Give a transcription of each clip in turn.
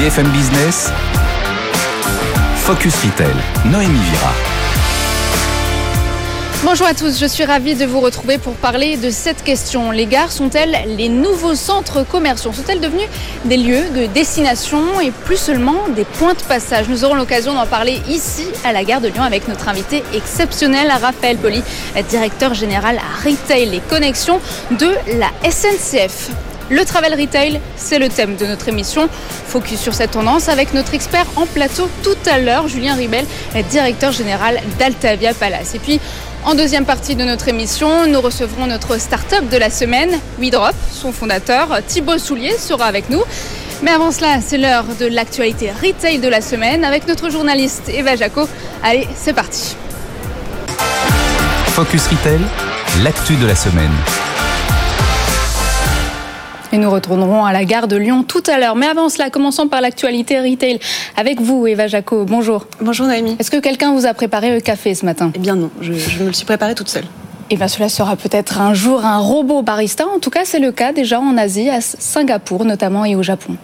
BFM Business, Focus Retail, Noémie Vira. Bonjour à tous, je suis ravie de vous retrouver pour parler de cette question. Les gares sont-elles les nouveaux centres commerciaux? Sont-elles devenues des lieux de destination et plus seulement des points de passage? Nous aurons l'occasion d'en parler ici à la gare de Lyon avec notre invité exceptionnel, Raphaël Poli, directeur général à Retail et Connexions de la SNCF. Le travel retail, c'est le thème de notre émission. Focus sur cette tendance avec notre expert en plateau tout à l'heure, Julien Ribel, directeur général d'Altavia Palace. Et puis, en deuxième partie de notre émission, nous recevrons notre start-up de la semaine, WeDrop. Son fondateur, Thibaut Soulier, sera avec nous. Mais avant cela, c'est l'heure de l'actualité retail de la semaine avec notre journaliste Eva Jaco. Allez, c'est parti. Focus Retail, l'actu de la semaine. Et nous retournerons à la gare de Lyon tout à l'heure. Mais avant cela, commençons par l'actualité retail avec vous, Eva Jaco. Bonjour. Bonjour, Naomi. Est-ce que quelqu'un vous a préparé le café ce matin? Eh bien non, je, me le suis préparé toute seule. Et eh bien cela sera peut-être un jour un robot barista. En tout cas, c'est le cas déjà en Asie, à Singapour notamment et au Japon.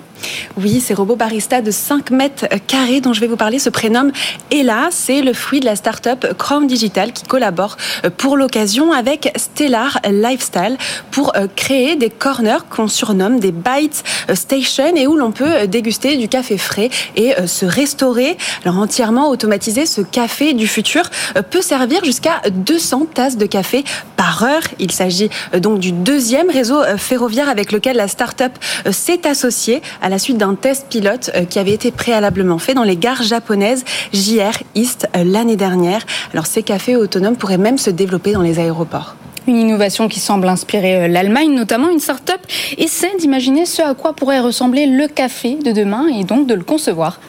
Oui, ces robots baristas de 5 mètres carrés dont je vais vous parler se prénomment Ella. C'est le fruit de la start-up Chrome Digital qui collabore euh, pour l'occasion avec Stellar Lifestyle pour euh, créer des corners qu'on surnomme des Bites euh, Station et où l'on peut déguster du café frais et se restaurer. Alors entièrement automatisé, ce café du futur peut servir jusqu'à 200 tasses de café par heure. Il s'agit donc du deuxième réseau ferroviaire avec lequel la start-up s'est associée à la suite d'un test pilote euh, qui avait été préalablement fait dans les gares japonaises JR East euh, l'année dernière. Alors ces cafés autonomes pourraient même se développer dans les aéroports. Une innovation qui semble inspirer euh, l'Allemagne, notamment une start-up essaie d'imaginer ce à quoi pourrait ressembler le café de demain et donc de le concevoir.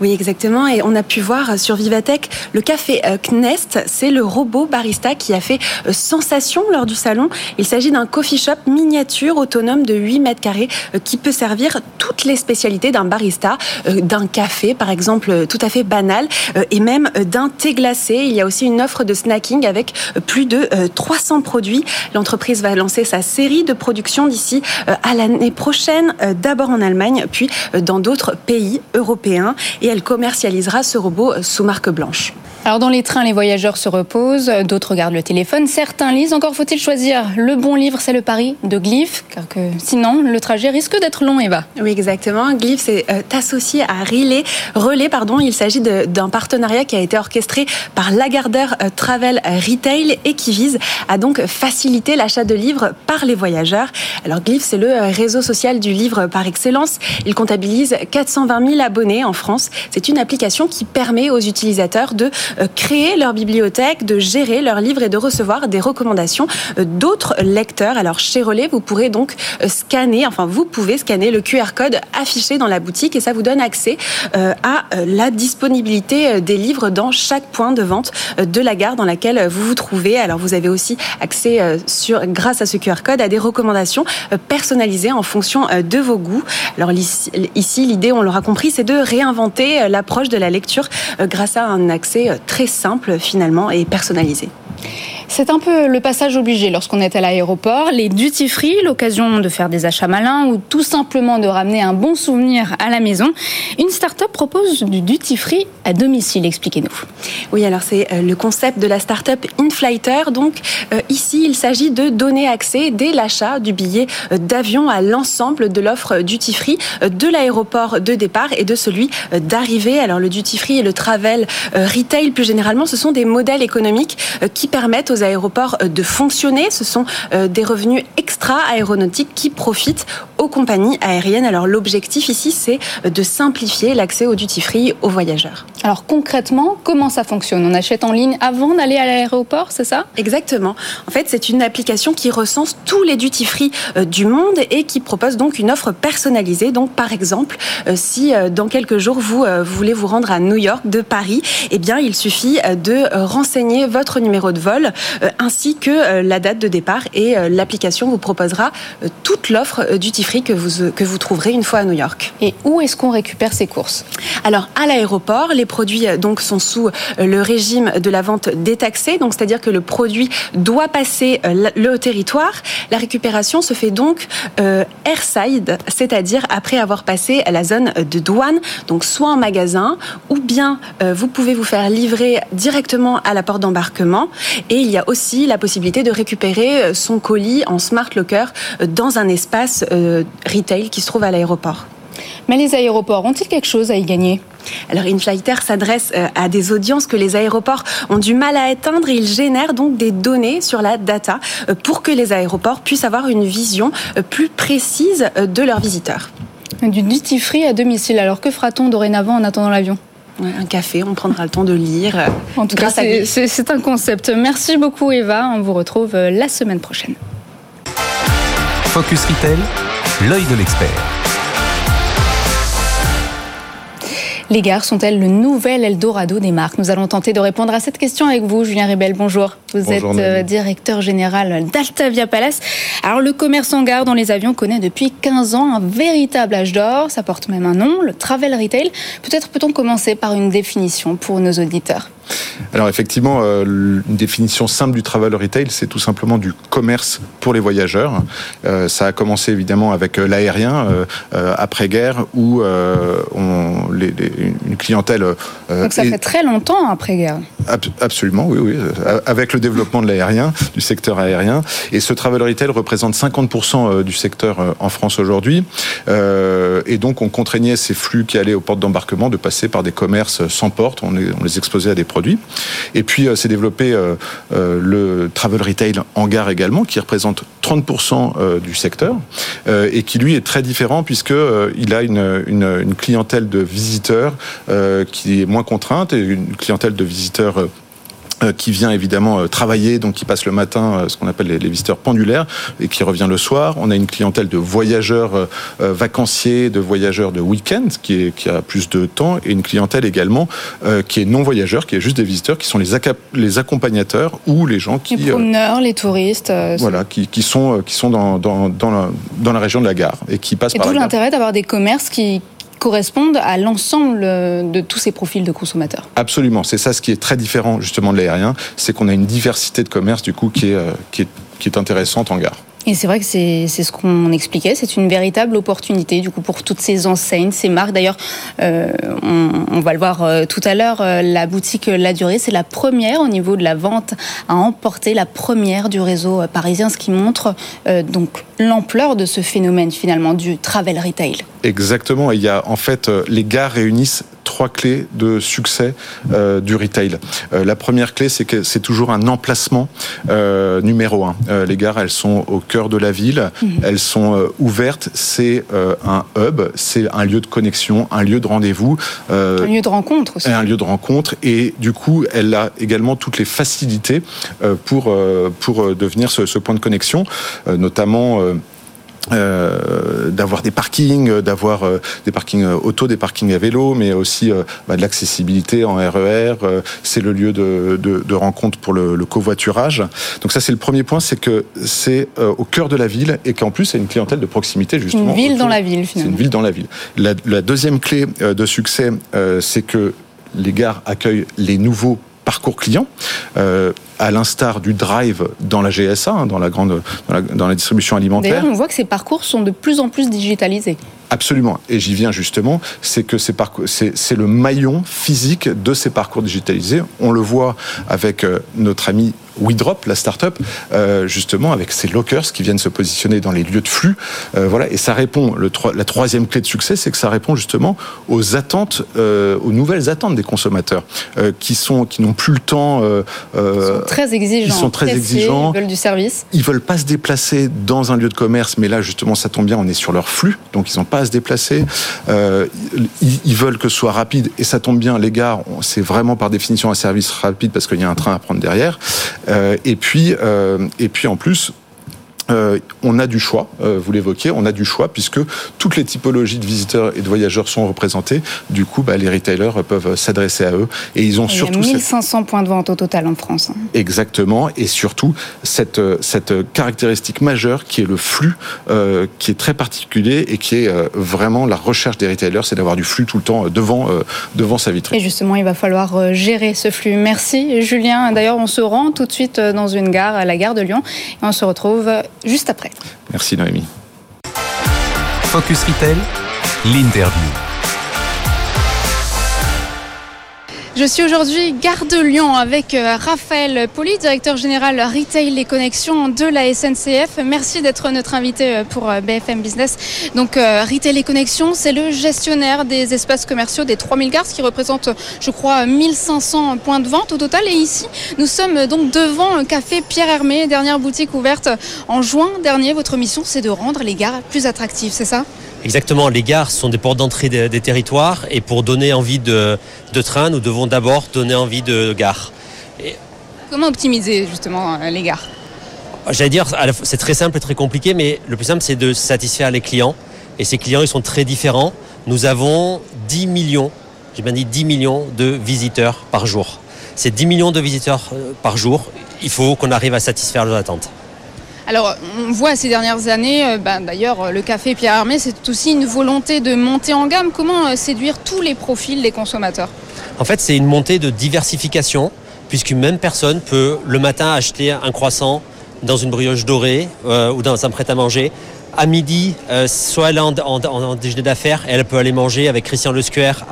Oui, exactement. Et on a pu voir sur Vivatech le café euh, Knest. C'est le robot barista qui a fait euh, sensation lors du salon. Il s'agit d'un coffee shop miniature autonome de 8 mètres carrés euh, qui peut servir toutes les spécialités d'un barista, d'un café par exemple tout à fait banal et même d'un thé glacé. Il y a aussi une offre de snacking avec plus de 300 produits. L'entreprise va lancer sa série de production d'ici à l'année prochaine, d'abord en Allemagne, puis dans d'autres pays européens et elle commercialisera ce robot sous marque blanche. Alors dans les trains, les voyageurs se reposent, d'autres regardent le téléphone, certains lisent. Encore faut-il choisir le bon livre, c'est le pari de Glyph, car que sinon le trajet risque d'être long, Eva. Oui, exactement. Glyph c'est euh, associé à Relais. Relais, pardon. Il s'agit d'un partenariat qui a été orchestré par Lagardère euh, Travel Retail et qui vise à donc faciliter l'achat de livres par les voyageurs. Alors Glyph, c'est le euh, réseau social du livre par excellence. Il comptabilise 420 000 abonnés en France. C'est une application qui permet aux utilisateurs de euh, créer leur bibliothèque, de gérer leurs livres et de recevoir des recommandations euh, d'autres lecteurs. Alors chez Relais, vous pourrez donc euh, scanner, enfin vous pouvez scanner le QR code affiché dans la boutique et ça vous donne accès à la disponibilité des livres dans chaque point de vente de la gare dans laquelle vous vous trouvez. Alors vous avez aussi accès sur, grâce à ce QR code à des recommandations personnalisées en fonction de vos goûts. Alors ici, l'idée, on l'aura compris, c'est de réinventer l'approche de la lecture grâce à un accès très simple finalement et personnalisé. C'est un peu le passage obligé lorsqu'on est à l'aéroport. Les duty free, l'occasion de faire des achats malins ou tout simplement de ramener un bon souvenir à la maison. Une start-up propose du duty free à domicile. Expliquez-nous. Oui, alors c'est euh, le concept de la start-up Inflighter. Donc euh, ici, il s'agit de donner accès dès l'achat du billet euh, d'avion à l'ensemble de l'offre duty free de l'aéroport de départ et de celui d'arrivée. Alors le duty free et le travel retail plus généralement, ce sont des modèles économiques qui permettent aux aéroports euh, de fonctionner. Ce sont euh, des revenus extra-aéronautiques qui profitent aux compagnies aériennes. Alors l'objectif ici, c'est euh, de simplifier l'accès au duty-free aux voyageurs. Alors concrètement, comment ça fonctionne? On achète en ligne avant d'aller à l'aéroport, c'est ça? Exactement. En fait, c'est une application qui recense tous les duty-free du monde et qui propose donc une offre personnalisée. Donc par exemple, si dans quelques jours vous, voulez vous rendre à New York de Paris, eh bien il suffit de renseigner votre numéro de vol ainsi que euh, la date de départ et euh, l'application vous proposera toute l'offre duty free que vous, que vous trouverez une fois à New York. Et où est-ce qu'on récupère ces courses? Alors, à l'aéroport, les produits donc sont sous le régime de la vente détaxée, donc c'est-à-dire que le produit doit passer le territoire. La récupération se fait donc airside, c'est-à-dire après avoir passé la zone de douane, donc soit en magasin ou bien vous pouvez vous faire livrer directement à la porte d'embarquement. Et il y a aussi la possibilité de récupérer euh, son colis en smart locker euh, dans un espace euh, retail qui se trouve à l'aéroport. Mais les aéroports ont-ils quelque chose à y gagner? Alors InFlighter s'adresse à des audiences que les aéroports ont du mal à atteindre et il génère donc des données sur la data pour que les aéroports puissent avoir une vision plus précise de leurs visiteurs. Du duty free à domicile, alors que fera-t-on dorénavant en attendant l'avion? Un café, on prendra le temps de lire. En tout cas, c'est un concept. Merci beaucoup Eva, on vous retrouve euh, la semaine prochaine. Focus Retail, l'œil de l'expert. Les gares sont-elles le nouvel Eldorado des marques? Nous allons tenter de répondre à cette question avec vous, Julien Ribel. Bonjour. Vous êtes euh, directeur général d'Altavia Palace. Alors, le commerce en gare dans les avions connaît depuis 15 ans un véritable âge d'or. Ça porte même un nom, le travel retail. Peut-être peut-on commencer par une définition pour nos auditeurs? Alors effectivement, euh, une définition simple du travel retail, c'est tout simplement du commerce pour les voyageurs. Euh, ça a commencé évidemment avec euh, l'aérien après-guerre, où on, les, une clientèle. Donc ça fait très longtemps après-guerre. absolument, oui, oui. Avec le développement de l'aérien, du secteur aérien, et ce travel retail représente 50% du secteur en France aujourd'hui. et donc on contraignait ces flux qui allaient aux portes d'embarquement de passer par des commerces sans porte. On, on les exposait à des et puis, euh, s'est développé euh, euh, le travel retail en gare également, qui représente 30% du secteur et qui lui est très différent puisque il a une, une clientèle de visiteurs qui est moins contrainte et une clientèle de visiteurs qui vient évidemment euh, travailler, donc qui passe le matin, euh, ce qu'on appelle les, visiteurs pendulaires, et qui revient le soir. On a une clientèle de voyageurs vacanciers, de voyageurs de week-end, qui, est, qui a plus de temps, et une clientèle également qui est non voyageur, qui est juste des visiteurs, qui sont les, les accompagnateurs ou les gens qui... Les promeneurs, les touristes. voilà, qui, qui, sont, qui sont dans, dans, dans, la, dans la région de la gare et qui passent et par tout l'intérêt d'avoir des commerces qui correspondent à l'ensemble de tous ces profils de consommateurs. Absolument, c'est ça ce qui est très différent justement de l'aérien, c'est qu'on a une diversité de commerce du coup qui est, euh, qui est intéressante en gare. Et c'est vrai que c'est ce qu'on expliquait, c'est une véritable opportunité du coup pour toutes ces enseignes, ces marques. D'ailleurs, euh, on, va le voir euh, tout à l'heure, euh, la boutique La Durée, c'est la première au niveau de la vente à emporter la première du réseau parisien, ce qui montre donc l'ampleur de ce phénomène finalement du travel retail. Exactement, il y a en fait les gares réunissent trois clés de succès euh, du retail. Euh, la première clé, c'est que c'est toujours un emplacement euh, numéro un. les gares, elles sont au cœur de la ville, mhm. elles sont ouvertes. C'est un hub, c'est un lieu de connexion, un lieu de rendez-vous, un lieu de rencontre aussi. Un lieu de rencontre, et du coup, elle a également toutes les facilités pour pour devenir ce, ce point de connexion, notamment euh, d'avoir des parkings, d'avoir euh, des parkings euh, auto, des parkings à vélo, mais aussi bah, de l'accessibilité en RER. c'est le lieu de, de, de, rencontre pour le, le, covoiturage. Donc ça, c'est le premier point, c'est que c'est au cœur de la ville et qu'en plus, c'est une clientèle de proximité justement. Une ville dans la ville, finalement. C'est une ville dans la ville. La, la deuxième clé de succès, c'est que les gares accueillent les nouveaux parcours clients, euh, à l'instar du drive dans la GSA, hein, dans la grande, dans la, dans la distribution alimentaire. D'ailleurs, on voit que ces parcours sont de plus en plus digitalisés. Absolument. Et j'y viens justement, c'est que c'est le maillon physique de ces parcours digitalisés. On le voit avec euh, notre ami WeDrop, la start-up, euh, justement avec ces lockers qui viennent se positionner dans les lieux de flux. Euh, voilà, et ça répond. Le, la troisième clé de succès, c'est que ça répond justement aux attentes, aux nouvelles attentes des consommateurs, qui sont, qui n'ont plus le temps. ils sont très exigeants. Ils sont très exigeants. Ils veulent du service? Ils veulent pas se déplacer dans un lieu de commerce, mais là justement, ça tombe bien, on est sur leur flux, donc ils n'ont pas à se déplacer. Euh, ils, veulent que ce soit rapide et ça tombe bien. Les gares, c'est vraiment par définition un service rapide parce qu'il y a un train à prendre derrière. Euh, euh, et puis en plus euh, on a du choix, euh, vous l'évoquez, on a du choix puisque toutes les typologies de visiteurs et de voyageurs sont représentées. Du coup, bah, les retailers peuvent s'adresser à eux et ils ont surtout... Il y a 1500 points de vente au total en France. Hein. Exactement, et surtout cette, cette caractéristique majeure qui est le flux, euh, qui est très particulier et qui est euh, vraiment la recherche des retailers, c'est d'avoir du flux tout le temps devant, devant sa vitrine. Et justement, il va falloir gérer ce flux. Merci Julien. D'ailleurs, on se rend tout de suite dans une gare, à la gare de Lyon, et on se retrouve juste après. Merci Noémie. Focus Retail, l'interview. Je suis aujourd'hui gare de Lyon avec euh, Raphaël Poli, directeur général Retail et Connexions de la SNCF. Merci d'être notre invité euh, pour euh, BFM Business. Donc Retail et Connexions, c'est le gestionnaire des espaces commerciaux des 3000 gares, ce qui représente, je crois, 1500 points de vente au total. Et ici, nous sommes donc devant un café Pierre Hermé, dernière boutique ouverte en juin dernier. Votre mission, c'est de rendre les gares plus attractives, c'est ça? Exactement, les gares sont des portes d'entrée des, territoires et pour donner envie de, train, nous devons d'abord donner envie de gare. Comment optimiser justement euh, les gares? J'allais dire, c'est très simple et très compliqué, mais le plus simple c'est de satisfaire les clients. Et ces clients, ils sont très différents. Nous avons 10 millions, j'ai bien dit 10 millions de visiteurs par jour. Ces 10 millions de visiteurs euh, par jour, il faut qu'on arrive à satisfaire leurs attentes. Alors, on voit ces dernières années, euh, bah, d'ailleurs, le café Pierre Armé, c'est aussi une volonté de monter en gamme. Comment euh, séduire tous les profils des consommateurs? En fait, c'est une montée de diversification, puisqu'une même personne peut le matin acheter un croissant dans une brioche dorée euh, ou dans un prêt-à-manger. À midi, soit elle est en, déjeuner d'affaires, elle peut aller manger avec Christian Le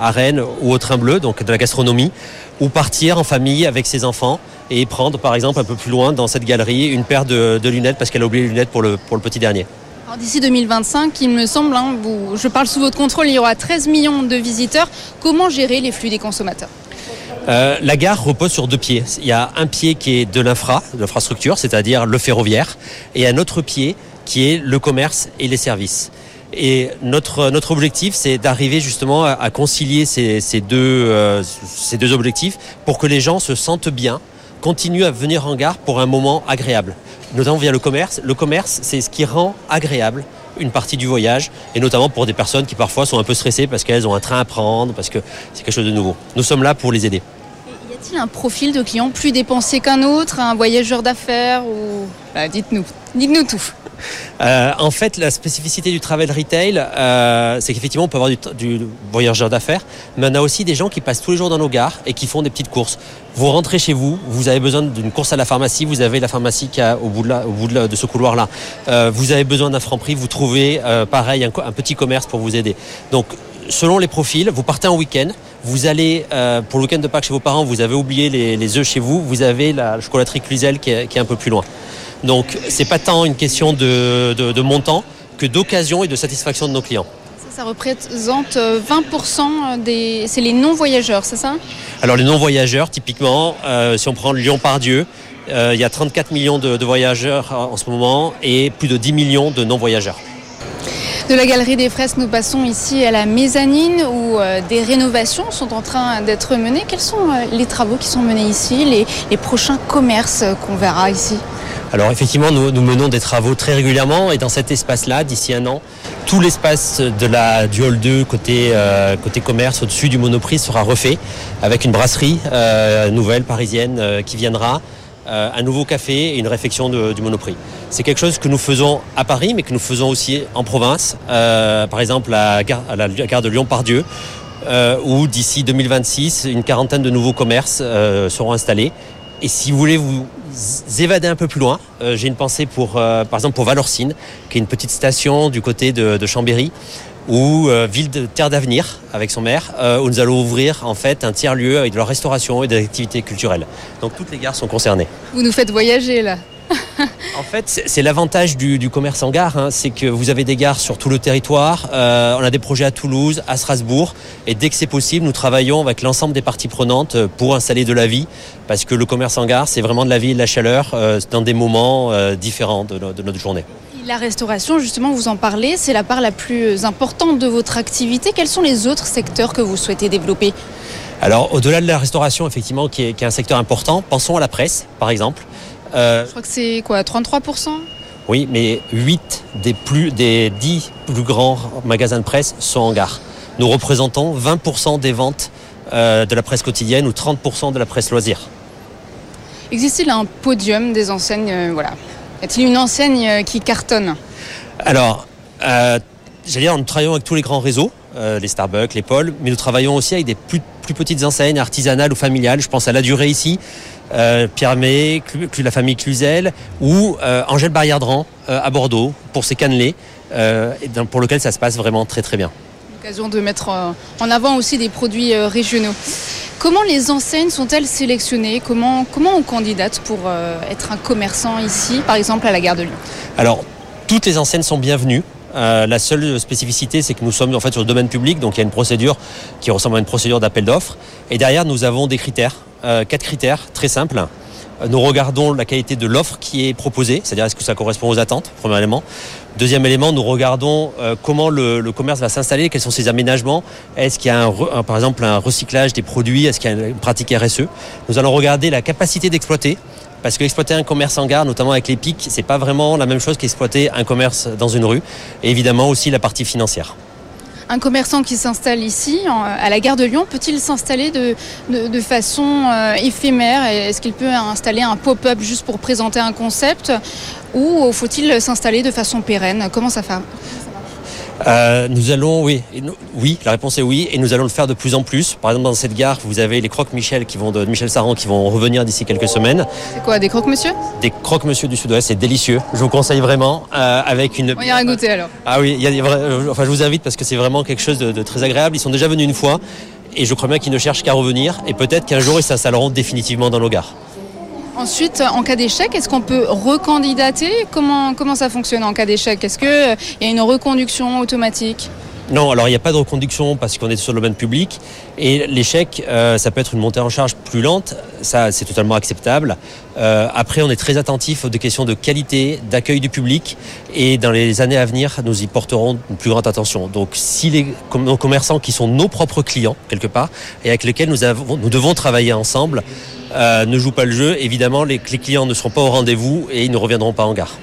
à Rennes ou au Train Bleu, donc de la gastronomie, ou partir en famille avec ses enfants et prendre par exemple un peu plus loin dans cette galerie une paire de, lunettes parce qu'elle a oublié les lunettes pour le, pour le petit dernier. D'ici 2025, il me semble, hein, je parle sous votre contrôle, il y aura 13 millions de visiteurs. Comment gérer les flux des consommateurs? Euh, la gare repose sur deux pieds. Il y a un pied qui est de l'infra, l'infrastructure, c'est-à-dire le ferroviaire, et un autre pied qui est le commerce et les services. Et notre, notre objectif, c'est d'arriver justement à, concilier ces, ces, deux, euh, ces deux objectifs pour que les gens se sentent bien, continuent à venir en gare pour un moment agréable. Notamment via le commerce. Le commerce, c'est ce qui rend agréable une partie du voyage, et notamment pour des personnes qui parfois sont un peu stressées parce qu'elles ont un train à prendre, parce que c'est quelque chose de nouveau. Nous sommes là pour les aider. Y a-t-il un profil de client plus dépensé qu'un autre, un voyageur d'affaires ou... Bah, dites-nous, dites-nous tout. Euh, en fait, la spécificité du travel retail, euh, c'est qu'effectivement, on peut avoir du, voyageur d'affaires, mais on a aussi des gens qui passent tous les jours dans nos gares et qui font des petites courses. Vous rentrez chez vous, vous avez besoin d'une course à la pharmacie, vous avez la pharmacie qui a au bout de, ce couloir-là. Euh, vous avez besoin d'un franc prix, vous trouvez pareil un, petit commerce pour vous aider. Donc, selon les profils, vous partez en week-end, vous allez pour le week-end de Pâques chez vos parents, vous avez oublié les, œufs chez vous, vous avez la chocolaterie Cluzel qui est un peu plus loin. Donc c'est pas tant une question de, montant que d'occasion et de satisfaction de nos clients. Ça, représente 20% euh, des... C'est les non-voyageurs, c'est ça? Alors les non-voyageurs, typiquement, euh, si on prend Lyon-Pardieu, euh, il y a 34 millions de, voyageurs en ce moment et plus de 10 millions de non-voyageurs. De la galerie des fresques, nous passons ici à la mezzanine où des rénovations sont en train d'être menées. Quels sont les travaux qui sont menés ici, les prochains commerces qu'on verra ici? Alors effectivement, nous, menons des travaux très régulièrement et dans cet espace-là, d'ici un an, tout l'espace de la, du hall 2 côté, euh, côté commerce au-dessus du Monoprix sera refait avec une brasserie euh, nouvelle parisienne euh, qui viendra. un nouveau café et une réfection du Monoprix. C'est quelque chose que nous faisons à Paris, mais que nous faisons aussi en province. par exemple, à, à la gare de Lyon-Pardieu, où d'ici 2026, une quarantaine de nouveaux commerces seront installés. Et si vous voulez vous évader un peu plus loin, euh, j'ai une pensée pour, euh, par exemple, pour Valorcine, qui est une petite station du côté de, Chambéry, ou euh, ville de terre d'avenir avec son maire, où nous allons ouvrir en fait un tiers lieu avec de la restauration et des activités culturelles. Donc toutes les gares sont concernées. Vous nous faites voyager là en fait, c'est l'avantage du, commerce en gare, hein. c'est que vous avez des gares sur tout le territoire. Euh, on a des projets à Toulouse, à Strasbourg, et dès que c'est possible, nous travaillons avec l'ensemble des parties prenantes pour installer de la vie, parce que le commerce en gare, c'est vraiment de la vie et de la chaleur euh, dans des moments euh, différents de, de notre journée. La restauration, justement, vous en parlez, c'est la part la plus importante de votre activité. Quels sont les autres secteurs que vous souhaitez développer? Alors, au-delà de la restauration, effectivement, qui est, qui est, un secteur important, pensons à la presse, par exemple. Euh, Je crois que c'est quoi, 33% Oui, mais 8 des, plus, des 10 plus grands magasins de presse sont en gare. Nous représentons 20% des ventes euh, de la presse quotidienne ou 30% de la presse loisir. Existe-t-il un podium des enseignes euh, voilà. Est-il une enseigne qui cartonne? Alors, euh, j'allais dire, nous travaillons avec tous les grands réseaux, euh, les Starbucks, les Paul, mais nous travaillons aussi avec des plus, plus petites enseignes artisanales ou familiales. Je pense à La Durée ici, euh, Pierre May, la famille Cluzel ou euh, Angèle Barrière-Dran à Bordeaux pour ses cannelés, pour lequel ça se passe vraiment très très bien. L'occasion de mettre en avant aussi des produits régionaux. Comment les enseignes sont-elles sélectionnées? Comment, comment on candidate pour être un commerçant ici, par exemple à la gare de Lyon? Alors, toutes les enseignes sont bienvenues. Euh, la seule spécificité, c'est que nous sommes en fait sur le domaine public, donc il y a une procédure qui ressemble à une procédure d'appel d'offres. Et derrière, nous avons des critères, euh, quatre critères très simples. Euh, Nous regardons la qualité de l'offre qui est proposée, c'est-à-dire est-ce que ça correspond aux attentes, premier élément. Deuxième élément, nous regardons comment le, commerce va s'installer, quels sont ses aménagements, est-ce qu'il y a par exemple un recyclage des produits, est-ce qu'il y a une pratique RSE. Nous allons regarder la capacité d'exploiter, parce qu'exploiter un commerce en gare, notamment avec les pics, c'est pas vraiment la même chose qu'exploiter un commerce dans une rue. Et évidemment aussi la partie financière. Un commerçant qui s'installe ici, à la gare de Lyon, peut-il s'installer de façon euh, éphémère? Est-ce qu'il peut installer un pop-up juste pour présenter un concept? Ou faut-il s'installer de façon pérenne? Comment ça fait Euh, nous allons, oui, nous- oui, la réponse est oui, et nous allons le faire de plus en plus. Par exemple, dans cette gare, vous avez les croques Michel qui vont de Michel Saran qui vont revenir d'ici quelques semaines. C'est quoi, des croque-monsieur? Des croques Monsieur du Sud-Ouest, c'est délicieux. Je vous conseille vraiment euh, avec une. On ira goûter alors. Ah oui, il y a euh, enfin, je vous invite parce que c'est vraiment quelque chose de, de très agréable. Ils sont déjà venus une fois. Et je crois bien qu'ils ne cherchent qu'à revenir. Et peut-être qu'un jour, ils s'installeront définitivement dans nos gares. Ensuite, en cas d'échec, est-ce qu'on peut recandidater? Comment, ça fonctionne en cas d'échec? Est-ce qu'il y a une reconduction automatique? Non, alors il n'y a pas de reconduction parce qu'on est sur le domaine public. Et l'échec, euh, ça peut être une montée en charge plus lente. Ça, c'est totalement acceptable. Euh, après, on est très attentif aux questions de qualité, d'accueil du public. Et dans les années à venir, nous y porterons une plus grande attention. Donc, si les nos commerçants qui sont nos propres clients, quelque part, et avec lesquels nous, avons, nous devons travailler ensemble, euh, ne jouent pas le jeu, évidemment, les, les clients ne seront pas au rendez-vous et ils ne reviendront pas en gare.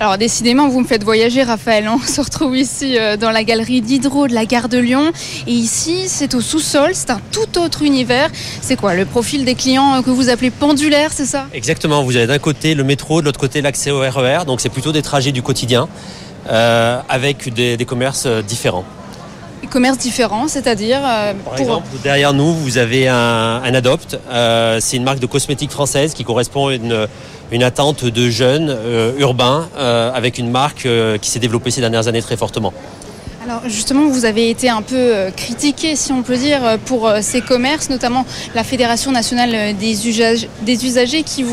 Alors décidément, vous me faites voyager, Raphaël. On se retrouve ici euh, dans la galerie d'Hydro de la gare de Lyon. Et ici, c'est au sous-sol, c'est un tout autre univers. C'est quoi le profil des clients euh, que vous appelez pendulaires, c'est ça? Exactement, vous avez d'un côté le métro, de l'autre côté l'accès au RER, donc c'est plutôt des trajets du quotidien euh, avec des, commerces différents. Des commerces différents, c'est-à-dire euh, Par exemple, derrière nous, vous avez un, un Adopt, euh, c'est une marque de cosmétiques française qui correspond à une, une attente de jeunes euh, urbains avec une marque qui s'est développée ces dernières années très fortement. Alors justement, vous avez été un peu euh, critiqué, si on peut dire, euh, pour euh, ces commerces, notamment la Fédération nationale des, usage- des usagers qui,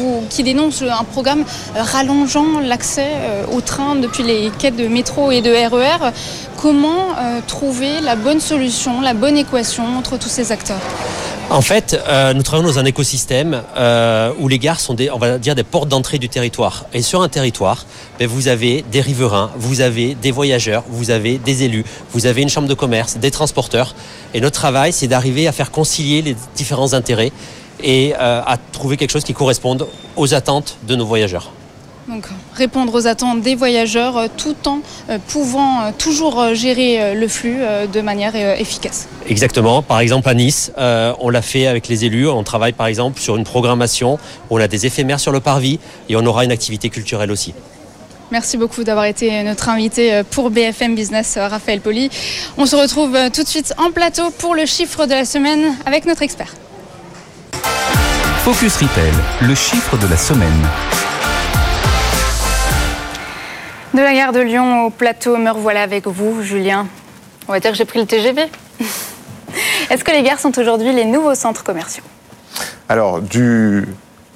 dénonce un programme rallongeant l'accès euh, au train depuis les quais de métro et de RER. Comment euh, trouver la bonne solution, la bonne équation entre tous ces acteurs? En fait, euh, nous travaillons dans un écosystème euh, où les gares sont des, on va dire, des portes d'entrée du territoire. Et sur un territoire, ben, vous avez des riverains, vous avez des voyageurs, vous avez des élus, vous avez une chambre de commerce, des transporteurs. Et notre travail, c'est d'arriver à faire concilier les différents intérêts et euh, à trouver quelque chose qui corresponde aux attentes de nos voyageurs. Donc répondre aux attentes des voyageurs euh, tout en euh, pouvant euh, toujours gérer le flux de manière efficace. Exactement. Par exemple, à Nice, euh, on l'a fait avec les élus. On travaille par exemple sur une programmation. On a des éphémères sur le parvis et on aura une activité culturelle aussi. Merci beaucoup d'avoir été notre invité pour BFM Business, Raphaël Poli. On se retrouve tout de suite en plateau pour le chiffre de la semaine avec notre expert. Focus Retail, le chiffre de la semaine. De la gare de Lyon au plateau, me revoilà avec vous, Julien. On va dire que j'ai pris le TGV. Est-ce que les gares sont aujourd'hui les nouveaux centres commerciaux? Alors, du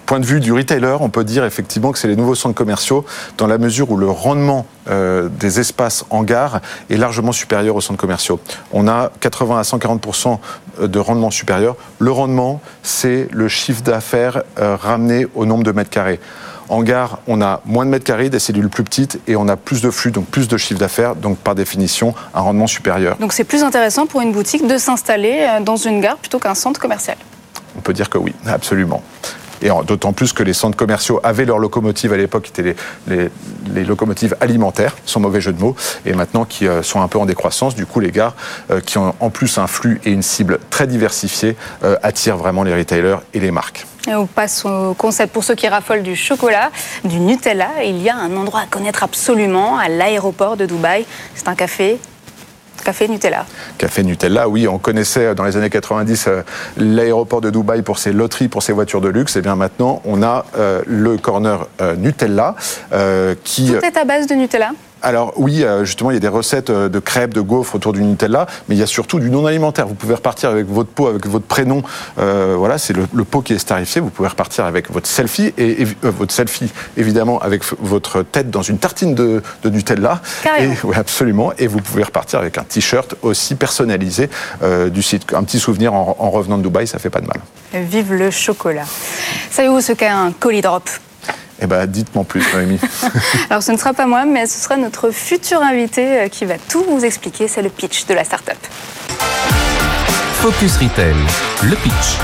point de vue du retailer, on peut dire effectivement que c'est les nouveaux centres commerciaux dans la mesure où le rendement euh, des espaces en gare est largement supérieur aux centres commerciaux. On a 80 à 140% de rendement supérieur. Le rendement, c'est le chiffre d'affaires euh, ramené au nombre de mètres carrés. En gare, on a moins de mètres carrés, des cellules plus petites et on a plus de flux, donc plus de chiffre d'affaires, donc par définition un rendement supérieur. Donc c'est plus intéressant pour une boutique de s'installer euh, dans une gare plutôt qu'un centre commercial. On peut dire que oui, absolument. Et d'autant plus que les centres commerciaux avaient leurs locomotives à l'époque, qui étaient les, locomotives alimentaires, sans mauvais jeu de mots, et maintenant qui euh, sont un peu en décroissance. Du coup, les gares, euh, qui ont en plus un flux et une cible très diversifiée, euh, attirent vraiment les retailers et les marques. On passe au concept pour ceux qui raffolent du chocolat, du Nutella. Il y a un endroit à connaître absolument à l'aéroport de Dubaï. C'est un café Café Nutella. Café Nutella, oui, on connaissait dans les années 90 euh, l'aéroport de Dubaï pour ses loteries, pour ses voitures de luxe. Et bien maintenant, on a euh, le corner euh, Nutella qui. Tout est à base de Nutella alors oui, euh, justement, il y a des recettes euh, de crêpes, de gaufres autour du Nutella, mais il y a surtout du non alimentaire. Vous pouvez repartir avec votre pot, avec votre prénom. Euh, voilà, c'est le, pot qui est starifié. Vous pouvez repartir avec votre selfie et, votre selfie évidemment avec votre tête dans une tartine de, Nutella. Et, oui, absolument. Et vous pouvez repartir avec un t-shirt aussi personnalisé du site. Un petit souvenir en, en revenant de Dubaï, ça fait pas de mal. Vive le chocolat. Savez-vous ce qu'est un colis drop eh bien, dites-moi plus, Noémie. Alors, ce ne sera pas moi, mais ce sera notre futur invité euh, qui va tout vous expliquer. C'est le pitch de la start-up. Focus Retail, le pitch.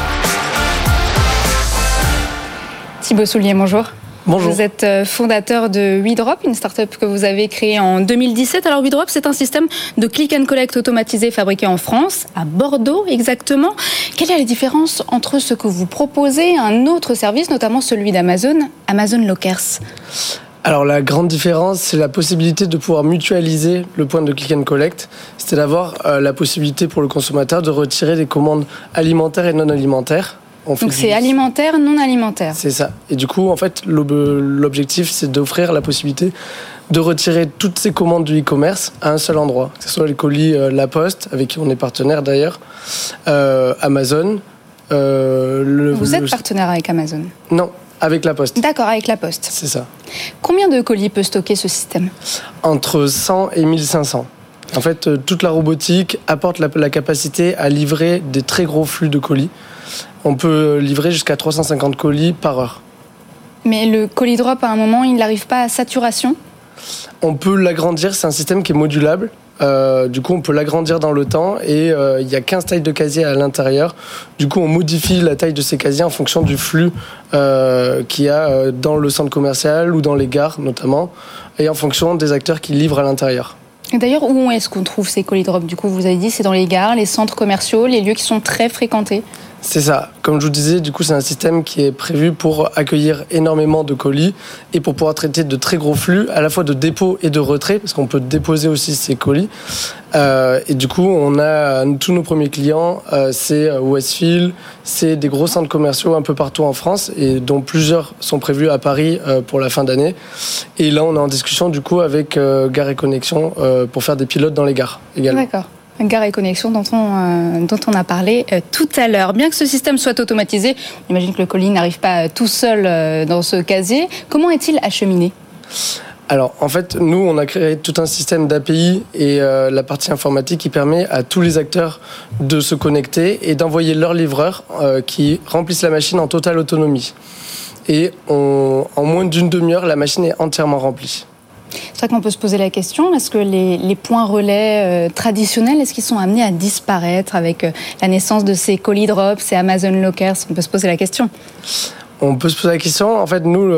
Thibaut Soulier, bonjour. Bonjour. Vous êtes euh, fondateur de WeDrop, une start-up que vous avez créée en 2017. Alors WeDrop, c'est un système de click and collect automatisé fabriqué en France, à Bordeaux exactement. Quelle est la différence entre ce que vous proposez et un autre service, notamment celui d'Amazon, Amazon Lockers? Alors la grande différence, c'est la possibilité de pouvoir mutualiser le point de click and collect, c'est d'avoir euh, la possibilité pour le consommateur de retirer des commandes alimentaires et non alimentaires donc c'est alimentaire, non alimentaire. C'est ça. Et du coup, en fait, l'objectif, c'est d'offrir la possibilité de retirer toutes ces commandes du e-commerce à un seul endroit. Que ce soit les colis euh, La Poste, avec qui on est partenaire d'ailleurs, euh, Amazon. Euh, Vous êtes partenaire avec Amazon Non, avec La Poste. D'accord, avec La Poste. C'est ça. Combien de colis peut stocker ce système? Entre 100 et 1500. En fait, toute la robotique apporte la capacité à livrer des très gros flux de colis on peut livrer jusqu'à 350 colis par heure. Mais le colis drop, à un moment, il n'arrive pas à saturation? On peut l'agrandir, c'est un système qui est modulable. Euh, du coup, on peut l'agrandir dans le temps et euh, il y a 15 tailles de casiers à l'intérieur. Du coup, on modifie la taille de ces casiers en fonction du flux euh, qu'il y a dans le centre commercial ou dans les gares notamment, et en fonction des acteurs qui livrent à l'intérieur. D'ailleurs, où est-ce qu'on trouve ces colis drop? Du coup, vous avez dit, c'est dans les gares, les centres commerciaux, les lieux qui sont très fréquentés c'est ça. Comme je vous disais, du coup, c'est un système qui est prévu pour accueillir énormément de colis et pour pouvoir traiter de très gros flux, à la fois de dépôt et de retrait, parce qu'on peut déposer aussi ces colis. Euh, et du coup, on a tous nos premiers clients, euh, c'est euh, Westfield, c'est des gros centres commerciaux un peu partout en France, et dont plusieurs sont prévus à Paris pour la fin d'année. Et là, on est en discussion du coup avec Gare et Connexion pour faire des pilotes dans les gares également. D'accord. Gare et connexion dont on, euh, dont on a parlé euh, tout à l'heure. Bien que ce système soit automatisé, on imagine que le colis n'arrive pas tout seul euh, dans ce casier. Comment est-il acheminé? Alors, en fait, nous, on a créé tout un système d'API et la partie informatique qui permet à tous les acteurs de se connecter et d'envoyer leurs livreurs qui remplissent la machine en totale autonomie. Et en moins d'une demi-heure, la machine est entièrement remplie. C'est vrai qu'on peut se poser la question, est-ce que les, points relais euh, traditionnels, est-ce qu'ils sont amenés à disparaître avec euh, la naissance de ces colis drops, ces Amazon Lockers? On peut se poser la question. On peut se poser la question. En fait, nous,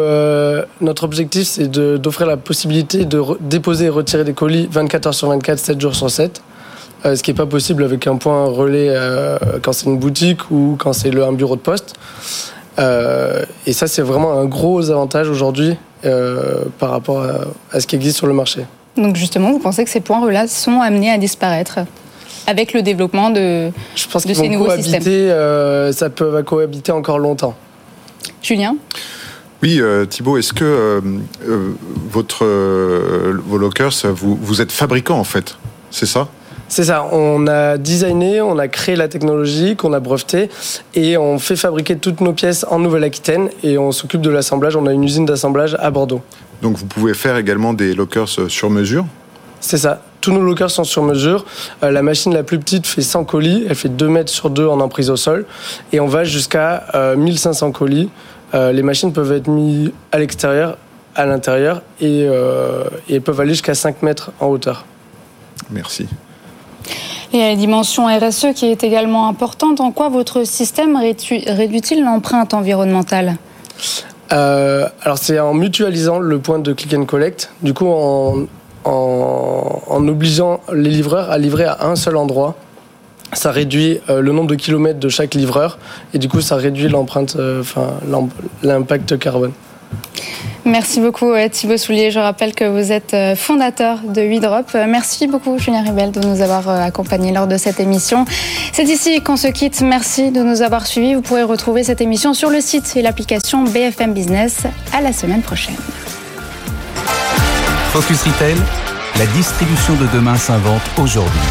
notre objectif, c'est d'offrir la possibilité de déposer et retirer des colis 24 heures sur 24, 7 jours sur 7. Euh, ce qui n'est pas possible avec un point relais quand c'est une boutique ou quand c'est un bureau de poste. et ça, c'est vraiment un gros avantage aujourd'hui euh, par rapport à, ce qui existe sur le marché. Donc justement, vous pensez que ces points relais sont amenés à disparaître avec le développement de, Je pense de ces nouveaux systèmes euh, Ça peut cohabiter encore longtemps. Julien? Oui, euh, Thibault, est-ce que votre, vos lockers, vous, vous êtes fabricant en fait C'est ça? C'est ça, on a designé, on a créé la technologie qu'on a brevetée et on fait fabriquer toutes nos pièces en Nouvelle-Aquitaine et on s'occupe de l'assemblage. On a une usine d'assemblage à Bordeaux. Donc vous pouvez faire également des lockers sur mesure C'est ça. Tous nos lockers sont sur mesure. Euh, la machine la plus petite fait 100 colis. Elle fait 2 mètres sur 2 en emprise au sol. Et on va jusqu'à 1500 euh, colis. Euh, les machines peuvent être mises à l'extérieur, à l'intérieur et, et peuvent aller jusqu'à 5 mètres en hauteur. Merci. Et à la dimension RSE qui est également importante, en quoi votre système réduit-il l'empreinte environnementale? Euh, alors c'est en mutualisant le point de click and collect, du coup en, en, obligeant les livreurs à livrer à un seul endroit. Ça réduit euh, le nombre de kilomètres de chaque livreur et du coup ça réduit l'empreinte, euh, enfin l'impact carbone. Merci beaucoup Thibaut Soulier. Je rappelle que vous êtes euh, fondateur de Huidrop. Euh, merci beaucoup Julien Ribel de nous avoir euh, accompagnés lors de cette émission. C'est ici qu'on se quitte. Merci de nous avoir suivis. Vous pourrez retrouver cette émission sur le site et l'application BFM Business. À la semaine prochaine. Focus Retail, la distribution de demain s'invente aujourd'hui.